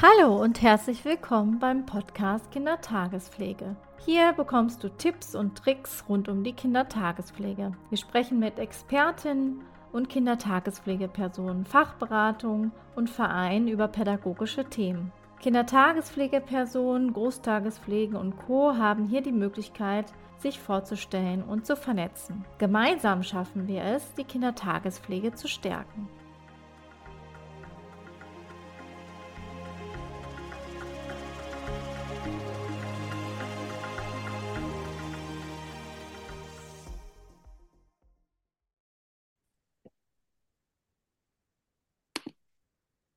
Hallo und herzlich willkommen beim Podcast Kindertagespflege. Hier bekommst du Tipps und Tricks rund um die Kindertagespflege. Wir sprechen mit Expertinnen und Kindertagespflegepersonen, Fachberatung und Vereinen über pädagogische Themen. Kindertagespflegepersonen, Großtagespflege und Co. haben hier die Möglichkeit, sich vorzustellen und zu vernetzen. Gemeinsam schaffen wir es, die Kindertagespflege zu stärken.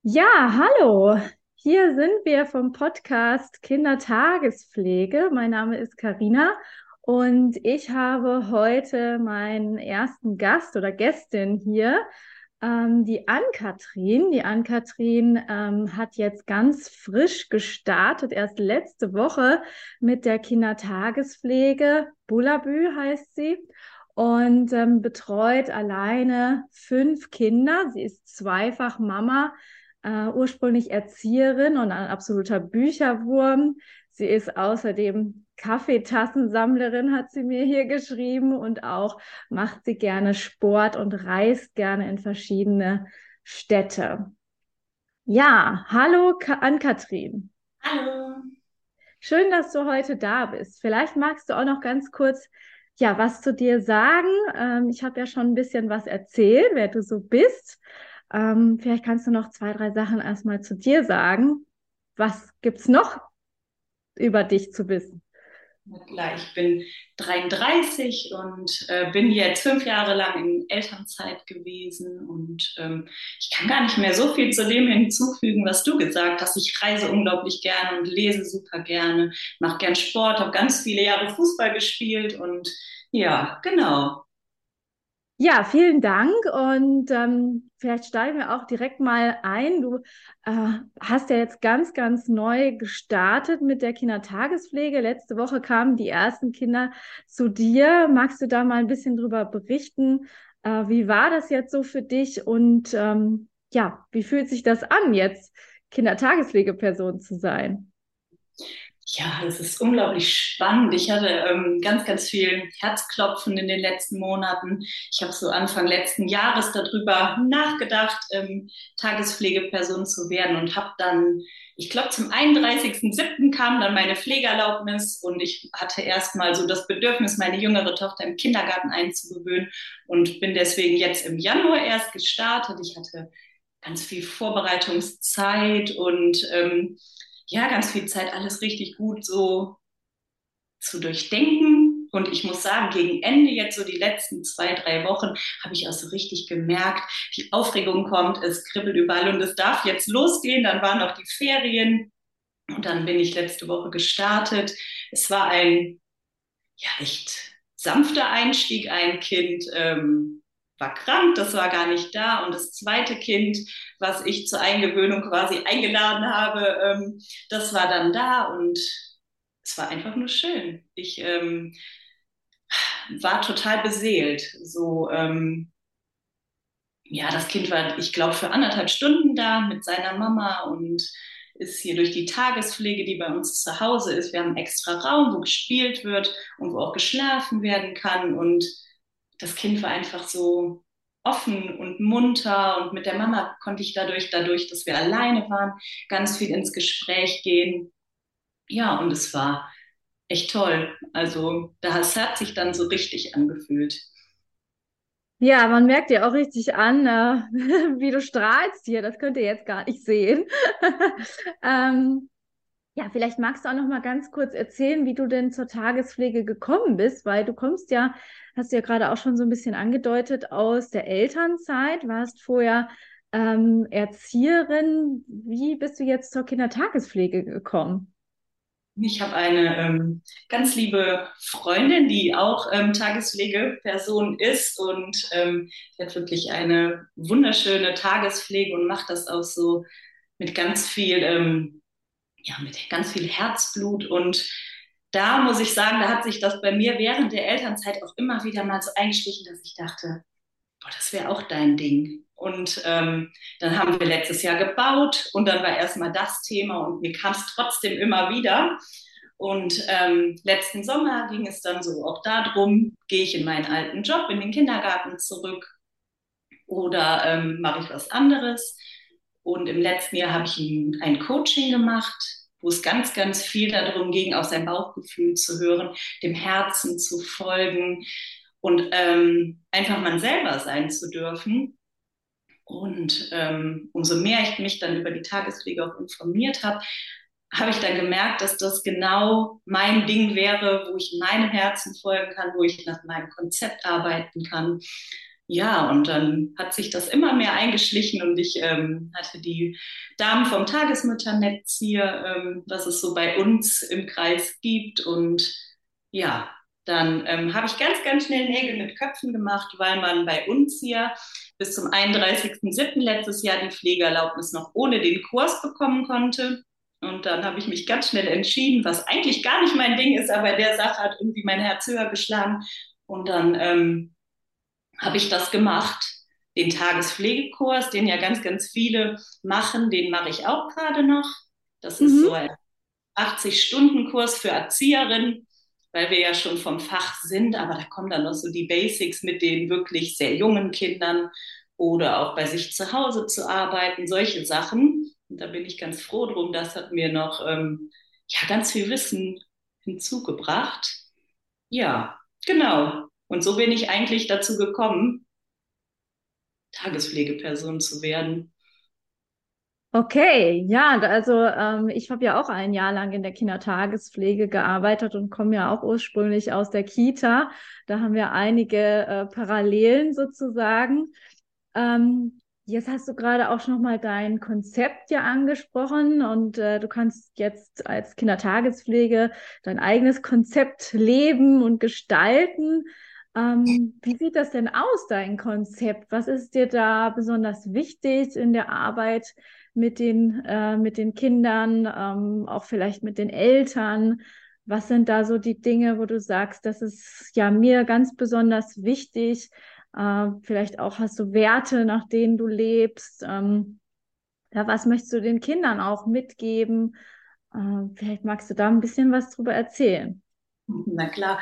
Ja, hallo. Hier sind wir vom Podcast Kindertagespflege. Mein Name ist Karina und ich habe heute meinen ersten Gast oder Gästin hier, ähm, die Ann-Kathrin. Die Ann-Kathrin ähm, hat jetzt ganz frisch gestartet, erst letzte Woche mit der Kindertagespflege. Bulabü heißt sie und ähm, betreut alleine fünf Kinder. Sie ist zweifach Mama äh, ursprünglich Erzieherin und ein absoluter Bücherwurm. Sie ist außerdem Kaffeetassensammlerin, hat sie mir hier geschrieben und auch macht sie gerne Sport und reist gerne in verschiedene Städte. Ja, hallo Ann-Kathrin. Hallo. Schön, dass du heute da bist. Vielleicht magst du auch noch ganz kurz ja, was zu dir sagen. Ähm, ich habe ja schon ein bisschen was erzählt, wer du so bist. Ähm, vielleicht kannst du noch zwei, drei Sachen erstmal zu dir sagen. Was gibt es noch über dich zu wissen? Klar, ich bin 33 und äh, bin jetzt fünf Jahre lang in Elternzeit gewesen und ähm, ich kann gar nicht mehr so viel zu dem hinzufügen, was du gesagt hast. Ich reise unglaublich gerne und lese super gerne, mache gern Sport, habe ganz viele Jahre Fußball gespielt und ja, genau. Ja, vielen Dank und ähm, vielleicht steigen wir auch direkt mal ein. Du äh, hast ja jetzt ganz, ganz neu gestartet mit der Kindertagespflege. Letzte Woche kamen die ersten Kinder zu dir. Magst du da mal ein bisschen drüber berichten? Äh, wie war das jetzt so für dich und ähm, ja, wie fühlt sich das an, jetzt Kindertagespflegeperson zu sein? Ja, das ist unglaublich spannend. Ich hatte ähm, ganz, ganz viel Herzklopfen in den letzten Monaten. Ich habe so Anfang letzten Jahres darüber nachgedacht, ähm, Tagespflegeperson zu werden und habe dann, ich glaube, zum 31.07. kam dann meine Pflegeerlaubnis und ich hatte erstmal so das Bedürfnis, meine jüngere Tochter im Kindergarten einzugewöhnen und bin deswegen jetzt im Januar erst gestartet. Ich hatte ganz viel Vorbereitungszeit und ähm, ja, ganz viel Zeit, alles richtig gut so zu durchdenken. Und ich muss sagen, gegen Ende jetzt so die letzten zwei, drei Wochen habe ich auch so richtig gemerkt, die Aufregung kommt, es kribbelt überall und es darf jetzt losgehen. Dann waren noch die Ferien und dann bin ich letzte Woche gestartet. Es war ein ja echt sanfter Einstieg, ein Kind. Ähm, war krank, das war gar nicht da. Und das zweite Kind, was ich zur Eingewöhnung quasi eingeladen habe, ähm, das war dann da und es war einfach nur schön. Ich ähm, war total beseelt. So, ähm, ja, das Kind war, ich glaube, für anderthalb Stunden da mit seiner Mama und ist hier durch die Tagespflege, die bei uns zu Hause ist. Wir haben einen extra Raum, wo gespielt wird und wo auch geschlafen werden kann. Und das Kind war einfach so offen und munter und mit der Mama konnte ich dadurch, dadurch, dass wir alleine waren, ganz viel ins Gespräch gehen. Ja, und es war echt toll. Also das hat sich dann so richtig angefühlt. Ja, man merkt dir auch richtig an, äh, wie du strahlst hier. Das könnt ihr jetzt gar nicht sehen. ähm, ja, vielleicht magst du auch noch mal ganz kurz erzählen, wie du denn zur Tagespflege gekommen bist, weil du kommst ja, hast du ja gerade auch schon so ein bisschen angedeutet, aus der Elternzeit, warst vorher ähm, Erzieherin. Wie bist du jetzt zur Kindertagespflege gekommen? Ich habe eine ähm, ganz liebe Freundin, die auch ähm, Tagespflegeperson ist und ähm, die hat wirklich eine wunderschöne Tagespflege und macht das auch so mit ganz viel ähm, ja, mit ganz viel Herzblut und da muss ich sagen, da hat sich das bei mir während der Elternzeit auch immer wieder mal so eingeschlichen, dass ich dachte, boah, das wäre auch dein Ding. Und ähm, dann haben wir letztes Jahr gebaut und dann war erstmal das Thema und mir kam es trotzdem immer wieder. Und ähm, letzten Sommer ging es dann so auch darum, gehe ich in meinen alten Job, in den Kindergarten zurück oder ähm, mache ich was anderes. Und im letzten Jahr habe ich ein, ein Coaching gemacht, wo es ganz, ganz viel darum ging, auf sein Bauchgefühl zu hören, dem Herzen zu folgen und ähm, einfach man selber sein zu dürfen. Und ähm, umso mehr ich mich dann über die Tagespflege auch informiert habe, habe ich dann gemerkt, dass das genau mein Ding wäre, wo ich meinem Herzen folgen kann, wo ich nach meinem Konzept arbeiten kann. Ja, und dann hat sich das immer mehr eingeschlichen und ich ähm, hatte die Damen vom Tagesmütternetz hier, ähm, was es so bei uns im Kreis gibt. Und ja, dann ähm, habe ich ganz, ganz schnell Nägel mit Köpfen gemacht, weil man bei uns hier bis zum 31.07. letztes Jahr die Pflegeerlaubnis noch ohne den Kurs bekommen konnte. Und dann habe ich mich ganz schnell entschieden, was eigentlich gar nicht mein Ding ist, aber der Sache hat irgendwie mein Herz höher geschlagen. Und dann ähm, habe ich das gemacht. Den Tagespflegekurs, den ja ganz, ganz viele machen, den mache ich auch gerade noch. Das mhm. ist so ein 80-Stunden-Kurs für Erzieherinnen, weil wir ja schon vom Fach sind, aber da kommen dann noch so die Basics mit den wirklich sehr jungen Kindern oder auch bei sich zu Hause zu arbeiten, solche Sachen. Und da bin ich ganz froh drum. Das hat mir noch ähm, ja, ganz viel Wissen hinzugebracht. Ja, genau. Und so bin ich eigentlich dazu gekommen, Tagespflegeperson zu werden. Okay, ja, also ähm, ich habe ja auch ein Jahr lang in der Kindertagespflege gearbeitet und komme ja auch ursprünglich aus der Kita. Da haben wir einige äh, Parallelen sozusagen. Ähm, Jetzt hast du gerade auch schon mal dein Konzept ja angesprochen und äh, du kannst jetzt als Kindertagespflege dein eigenes Konzept leben und gestalten. Ähm, wie sieht das denn aus, dein Konzept? Was ist dir da besonders wichtig in der Arbeit mit den, äh, mit den Kindern, ähm, auch vielleicht mit den Eltern? Was sind da so die Dinge, wo du sagst, das ist ja mir ganz besonders wichtig? Äh, vielleicht auch hast du Werte, nach denen du lebst. Ähm, ja, was möchtest du den Kindern auch mitgeben? Äh, vielleicht magst du da ein bisschen was drüber erzählen. Na klar,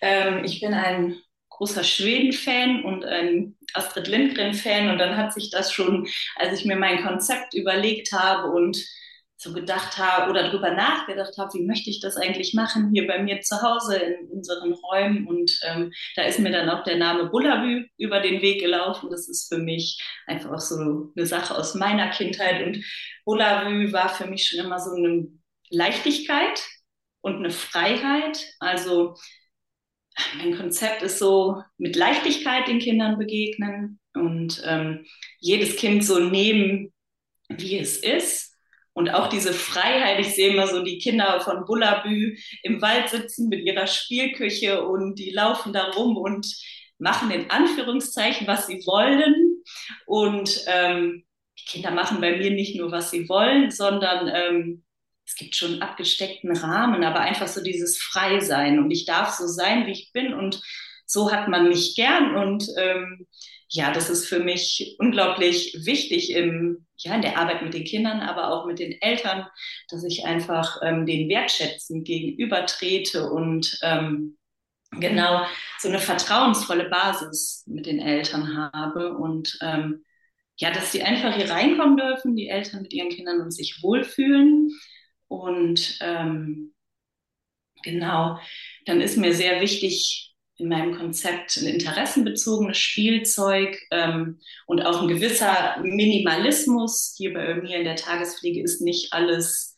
ähm, ich bin ein großer Schweden-Fan und ein Astrid Lindgren-Fan und dann hat sich das schon, als ich mir mein Konzept überlegt habe und so gedacht habe oder darüber nachgedacht habe, wie möchte ich das eigentlich machen hier bei mir zu Hause in unseren Räumen. Und ähm, da ist mir dann auch der Name Bullabü über den Weg gelaufen. Das ist für mich einfach so eine Sache aus meiner Kindheit. Und Bullabü war für mich schon immer so eine Leichtigkeit und eine Freiheit. Also mein Konzept ist so mit Leichtigkeit den Kindern begegnen und ähm, jedes Kind so nehmen, wie es ist und auch diese Freiheit, ich sehe immer so die Kinder von Bullabü im Wald sitzen mit ihrer Spielküche und die laufen da rum und machen in Anführungszeichen, was sie wollen. Und ähm, die Kinder machen bei mir nicht nur, was sie wollen, sondern ähm, es gibt schon abgesteckten Rahmen, aber einfach so dieses Freisein. Und ich darf so sein, wie ich bin. Und so hat man mich gern. Und ähm, ja, das ist für mich unglaublich wichtig im, ja, in der Arbeit mit den Kindern, aber auch mit den Eltern, dass ich einfach ähm, den Wertschätzen gegenüber trete und ähm, genau so eine vertrauensvolle Basis mit den Eltern habe und ähm, ja, dass sie einfach hier reinkommen dürfen, die Eltern mit ihren Kindern und sich wohlfühlen und ähm, genau, dann ist mir sehr wichtig, in meinem Konzept ein interessenbezogenes Spielzeug ähm, und auch ein gewisser Minimalismus. Hier bei mir in der Tagespflege ist nicht alles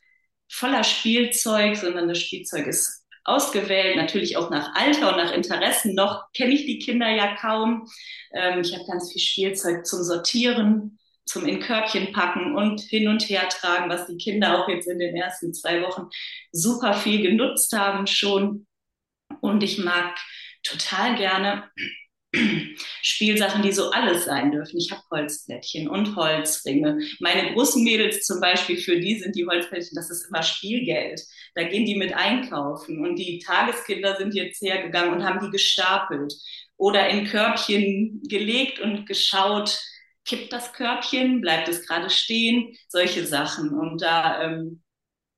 voller Spielzeug, sondern das Spielzeug ist ausgewählt, natürlich auch nach Alter und nach Interessen. Noch kenne ich die Kinder ja kaum. Ähm, ich habe ganz viel Spielzeug zum Sortieren, zum in Körbchen packen und hin und her tragen, was die Kinder auch jetzt in den ersten zwei Wochen super viel genutzt haben schon. Und ich mag total gerne Spielsachen, die so alles sein dürfen. Ich habe Holzplättchen und Holzringe. Meine großen Mädels zum Beispiel, für die sind die Holzplättchen, das ist immer Spielgeld. Da gehen die mit einkaufen. Und die Tageskinder sind jetzt hergegangen und haben die gestapelt oder in Körbchen gelegt und geschaut, kippt das Körbchen, bleibt es gerade stehen, solche Sachen. Und da, ähm,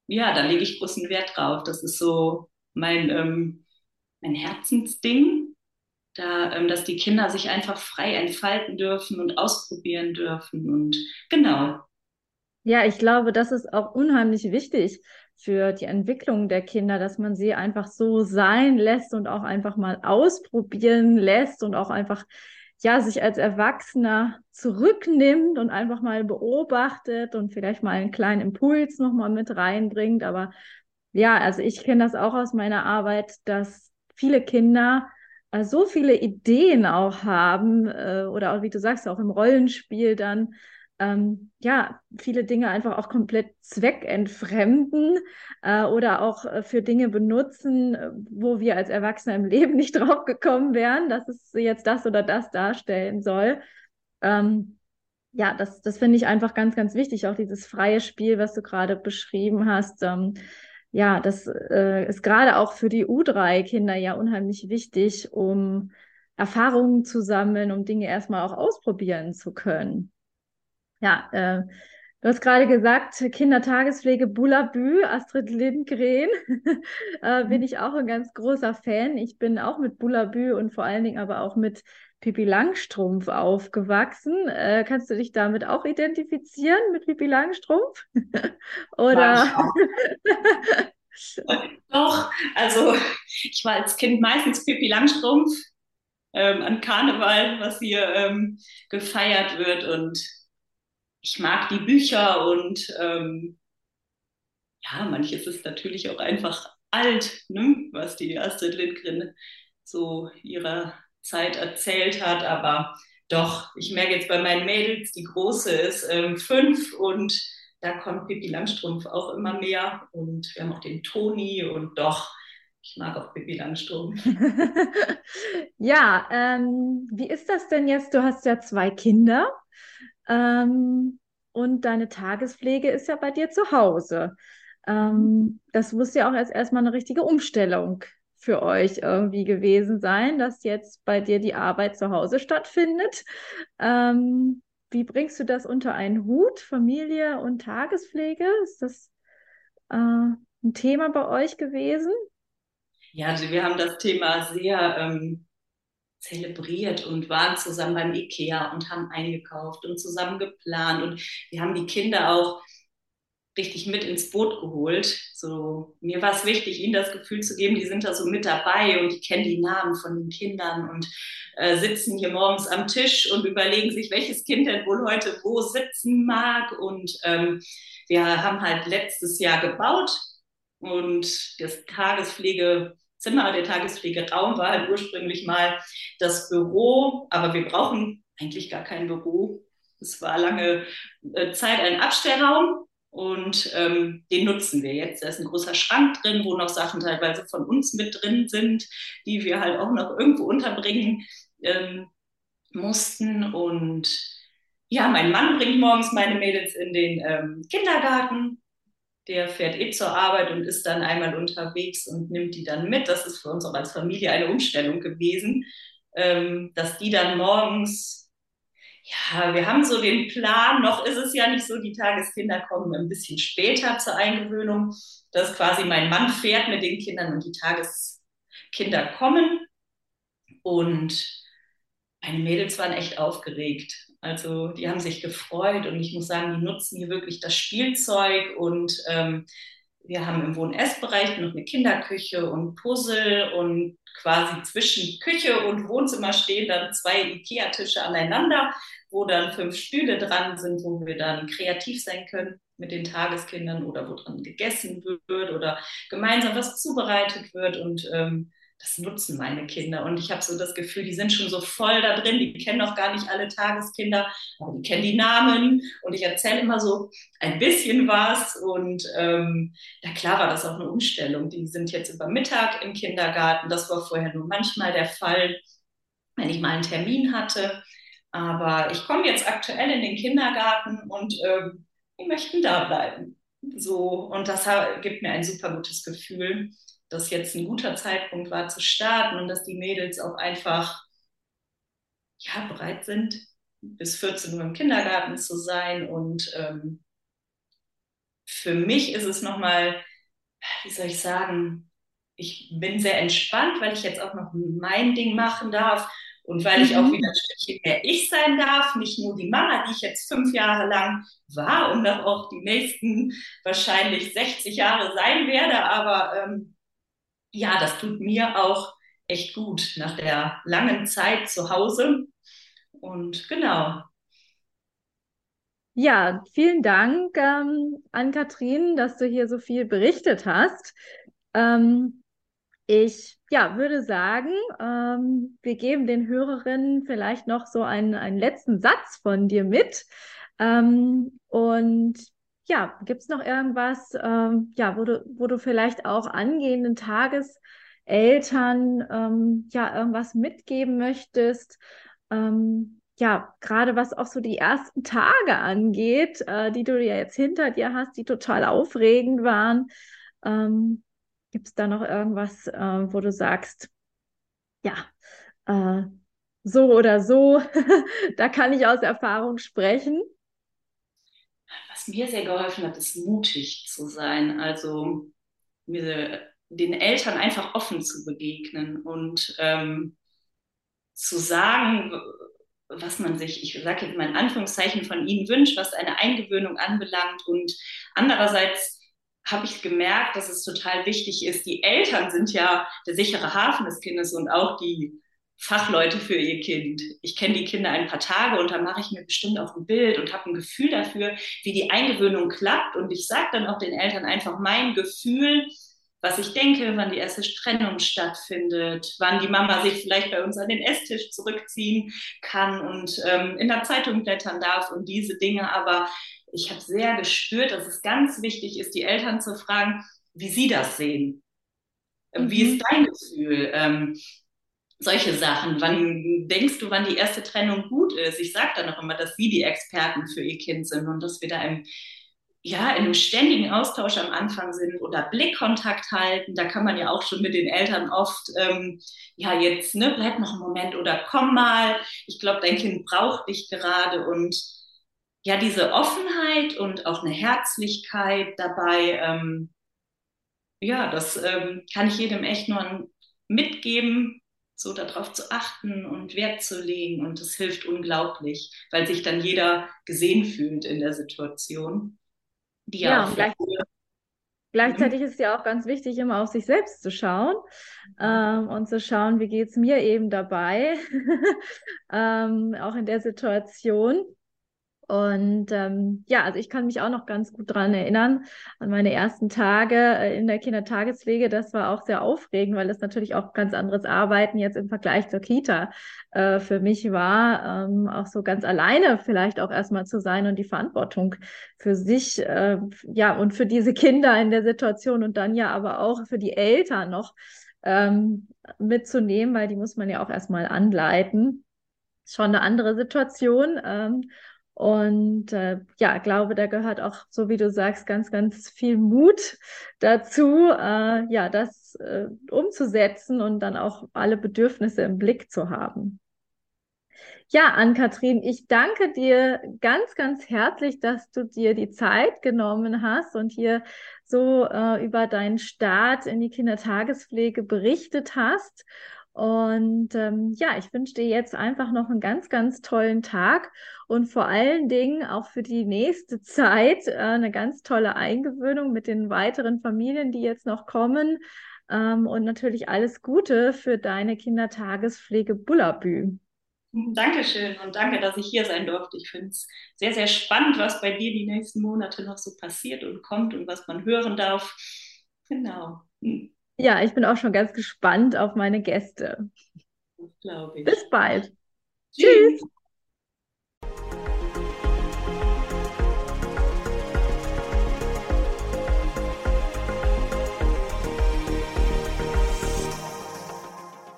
ja, da lege ich großen Wert drauf. Das ist so mein, ähm, mein Herzensding, da, ähm, dass die Kinder sich einfach frei entfalten dürfen und ausprobieren dürfen. Und genau. Ja, ich glaube, das ist auch unheimlich wichtig für die Entwicklung der Kinder, dass man sie einfach so sein lässt und auch einfach mal ausprobieren lässt und auch einfach ja, sich als Erwachsener zurücknimmt und einfach mal beobachtet und vielleicht mal einen kleinen Impuls nochmal mit reinbringt. Aber ja, also ich kenne das auch aus meiner Arbeit, dass viele Kinder äh, so viele Ideen auch haben äh, oder auch, wie du sagst, auch im Rollenspiel dann ähm, ja, viele Dinge einfach auch komplett zweckentfremden äh, oder auch äh, für Dinge benutzen, äh, wo wir als Erwachsene im Leben nicht drauf gekommen wären, dass es jetzt das oder das darstellen soll. Ähm, ja, das, das finde ich einfach ganz, ganz wichtig, auch dieses freie Spiel, was du gerade beschrieben hast. Ähm, ja, das äh, ist gerade auch für die U3-Kinder ja unheimlich wichtig, um Erfahrungen zu sammeln, um Dinge erstmal auch ausprobieren zu können. Ja, äh, du hast gerade gesagt, Kindertagespflege Bullabü, Astrid Lindgren, äh, bin ich auch ein ganz großer Fan. Ich bin auch mit Bullabü und vor allen Dingen aber auch mit Pippi Langstrumpf aufgewachsen. Äh, kannst du dich damit auch identifizieren, mit Pippi Langstrumpf? Oder? Doch, also ich war als Kind meistens Pippi Langstrumpf ähm, an Karneval, was hier ähm, gefeiert wird und ich mag die Bücher und ähm, ja, manches ist natürlich auch einfach alt, ne? was die Astrid Lindgren so ihrer Zeit erzählt hat. Aber doch, ich merke jetzt bei meinen Mädels, die große ist ähm, fünf und da kommt Pippi Langstrumpf auch immer mehr. Und wir haben auch den Toni und doch, ich mag auch Pippi Langstrumpf. ja, ähm, wie ist das denn jetzt? Du hast ja zwei Kinder. Ähm, und deine Tagespflege ist ja bei dir zu Hause. Ähm, das muss ja auch erst erstmal eine richtige Umstellung für euch irgendwie gewesen sein, dass jetzt bei dir die Arbeit zu Hause stattfindet. Ähm, wie bringst du das unter einen Hut, Familie und Tagespflege? Ist das äh, ein Thema bei euch gewesen? Ja, also wir haben das Thema sehr ähm, zelebriert und waren zusammen beim Ikea und haben eingekauft und zusammen geplant und wir haben die Kinder auch richtig mit ins Boot geholt. So, mir war es wichtig, ihnen das Gefühl zu geben, die sind da so mit dabei und die kennen die Namen von den Kindern und äh, sitzen hier morgens am Tisch und überlegen sich, welches Kind denn wohl heute wo sitzen mag. Und ähm, wir haben halt letztes Jahr gebaut und das Tagespflege Zimmer, der Tagespflegeraum war halt ursprünglich mal das Büro, aber wir brauchen eigentlich gar kein Büro. Es war lange äh, Zeit ein Abstellraum und ähm, den nutzen wir jetzt. Da ist ein großer Schrank drin, wo noch Sachen teilweise von uns mit drin sind, die wir halt auch noch irgendwo unterbringen ähm, mussten. Und ja, mein Mann bringt morgens meine Mädels in den ähm, Kindergarten der fährt eh zur Arbeit und ist dann einmal unterwegs und nimmt die dann mit. Das ist für uns auch als Familie eine Umstellung gewesen, ähm, dass die dann morgens, ja, wir haben so den Plan, noch ist es ja nicht so, die Tageskinder kommen ein bisschen später zur Eingewöhnung, dass quasi mein Mann fährt mit den Kindern und die Tageskinder kommen. Und meine Mädels waren echt aufgeregt. Also die haben sich gefreut und ich muss sagen, die nutzen hier wirklich das Spielzeug und ähm, wir haben im Wohn-Ess-Bereich noch eine Kinderküche und Puzzle und quasi zwischen Küche und Wohnzimmer stehen dann zwei Ikea-Tische aneinander, wo dann fünf Stühle dran sind, wo wir dann kreativ sein können mit den Tageskindern oder wo dran gegessen wird oder gemeinsam was zubereitet wird und ähm, das nutzen meine Kinder. Und ich habe so das Gefühl, die sind schon so voll da drin, die kennen noch gar nicht alle Tageskinder, aber die kennen die Namen. Und ich erzähle immer so ein bisschen was. Und ähm, ja, klar war das auch eine Umstellung. Die sind jetzt über Mittag im Kindergarten. Das war vorher nur manchmal der Fall, wenn ich mal einen Termin hatte. Aber ich komme jetzt aktuell in den Kindergarten und ähm, die möchten da bleiben. So, und das gibt mir ein super gutes Gefühl dass jetzt ein guter Zeitpunkt war zu starten und dass die Mädels auch einfach ja, bereit sind, bis 14 Uhr im Kindergarten zu sein. Und ähm, für mich ist es nochmal, wie soll ich sagen, ich bin sehr entspannt, weil ich jetzt auch noch mein Ding machen darf und weil ich auch mhm. wieder ein Stückchen mehr ich sein darf, nicht nur die Mama, die ich jetzt fünf Jahre lang war und auch die nächsten wahrscheinlich 60 Jahre sein werde, aber ähm, ja, das tut mir auch echt gut nach der langen Zeit zu Hause. Und genau. Ja, vielen Dank ähm, an Kathrin, dass du hier so viel berichtet hast. Ähm, ich ja, würde sagen, ähm, wir geben den Hörerinnen vielleicht noch so einen, einen letzten Satz von dir mit. Ähm, und ja, gibt es noch irgendwas, ähm, ja, wo du, wo du vielleicht auch angehenden Tageseltern ähm, ja irgendwas mitgeben möchtest? Ähm, ja, gerade was auch so die ersten Tage angeht, äh, die du ja jetzt hinter dir hast, die total aufregend waren. Ähm, Gibt es da noch irgendwas, äh, wo du sagst, ja, äh, so oder so, da kann ich aus Erfahrung sprechen? Mir sehr geholfen hat, ist mutig zu sein. Also mir, den Eltern einfach offen zu begegnen und ähm, zu sagen, was man sich, ich sage jetzt mal in Anführungszeichen, von ihnen wünscht, was eine Eingewöhnung anbelangt und andererseits habe ich gemerkt, dass es total wichtig ist. Die Eltern sind ja der sichere Hafen des Kindes und auch die Fachleute für ihr Kind. Ich kenne die Kinder ein paar Tage und dann mache ich mir bestimmt auch ein Bild und habe ein Gefühl dafür, wie die Eingewöhnung klappt. Und ich sage dann auch den Eltern einfach mein Gefühl, was ich denke, wann die erste Trennung stattfindet, wann die Mama sich vielleicht bei uns an den Esstisch zurückziehen kann und ähm, in der Zeitung blättern darf und diese Dinge. Aber ich habe sehr gespürt, dass es ganz wichtig ist, die Eltern zu fragen, wie sie das sehen. Mhm. Wie ist dein Gefühl? Ähm, solche Sachen. Wann denkst du, wann die erste Trennung gut ist? Ich sage dann auch immer, dass sie die Experten für ihr Kind sind und dass wir da im, ja, in einem ständigen Austausch am Anfang sind oder Blickkontakt halten. Da kann man ja auch schon mit den Eltern oft, ähm, ja, jetzt, ne, bleib noch einen Moment oder komm mal. Ich glaube, dein Kind braucht dich gerade und ja, diese Offenheit und auch eine Herzlichkeit dabei, ähm, ja, das ähm, kann ich jedem echt nur mitgeben, so darauf zu achten und Wert zu legen. Und das hilft unglaublich, weil sich dann jeder gesehen fühlt in der Situation. Die ja, auch gleich, gleichzeitig ist es ja auch ganz wichtig, immer auf sich selbst zu schauen ähm, und zu schauen, wie geht es mir eben dabei, ähm, auch in der Situation. Und ähm, ja, also ich kann mich auch noch ganz gut dran erinnern an meine ersten Tage äh, in der Kindertagespflege. Das war auch sehr aufregend, weil das natürlich auch ganz anderes Arbeiten jetzt im Vergleich zur Kita äh, für mich war, ähm, auch so ganz alleine vielleicht auch erstmal zu sein und die Verantwortung für sich, äh, ja, und für diese Kinder in der Situation und dann ja aber auch für die Eltern noch ähm, mitzunehmen, weil die muss man ja auch erstmal anleiten. Schon eine andere Situation. Ähm, und äh, ja, glaube, da gehört auch, so wie du sagst, ganz, ganz viel Mut dazu, äh, ja, das äh, umzusetzen und dann auch alle Bedürfnisse im Blick zu haben. Ja, Ann-Kathrin, ich danke dir ganz, ganz herzlich, dass du dir die Zeit genommen hast und hier so äh, über deinen Start in die Kindertagespflege berichtet hast. Und ähm, ja, ich wünsche dir jetzt einfach noch einen ganz, ganz tollen Tag und vor allen Dingen auch für die nächste Zeit äh, eine ganz tolle Eingewöhnung mit den weiteren Familien, die jetzt noch kommen. Ähm, und natürlich alles Gute für deine Kindertagespflege Bullabü. Dankeschön und danke, dass ich hier sein durfte. Ich finde es sehr, sehr spannend, was bei dir die nächsten Monate noch so passiert und kommt und was man hören darf. Genau. Hm. Ja, ich bin auch schon ganz gespannt auf meine Gäste. Bis bald. Tschüss. Tschüss.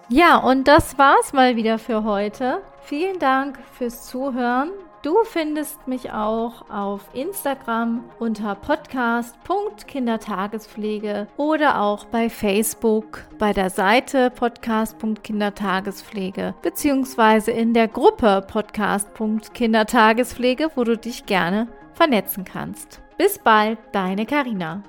Ja, und das war's mal wieder für heute. Vielen Dank fürs Zuhören. Du findest mich auch auf Instagram unter podcast.kindertagespflege oder auch bei Facebook bei der Seite podcast.kindertagespflege beziehungsweise in der Gruppe podcast.kindertagespflege, wo du dich gerne vernetzen kannst. Bis bald, deine Karina.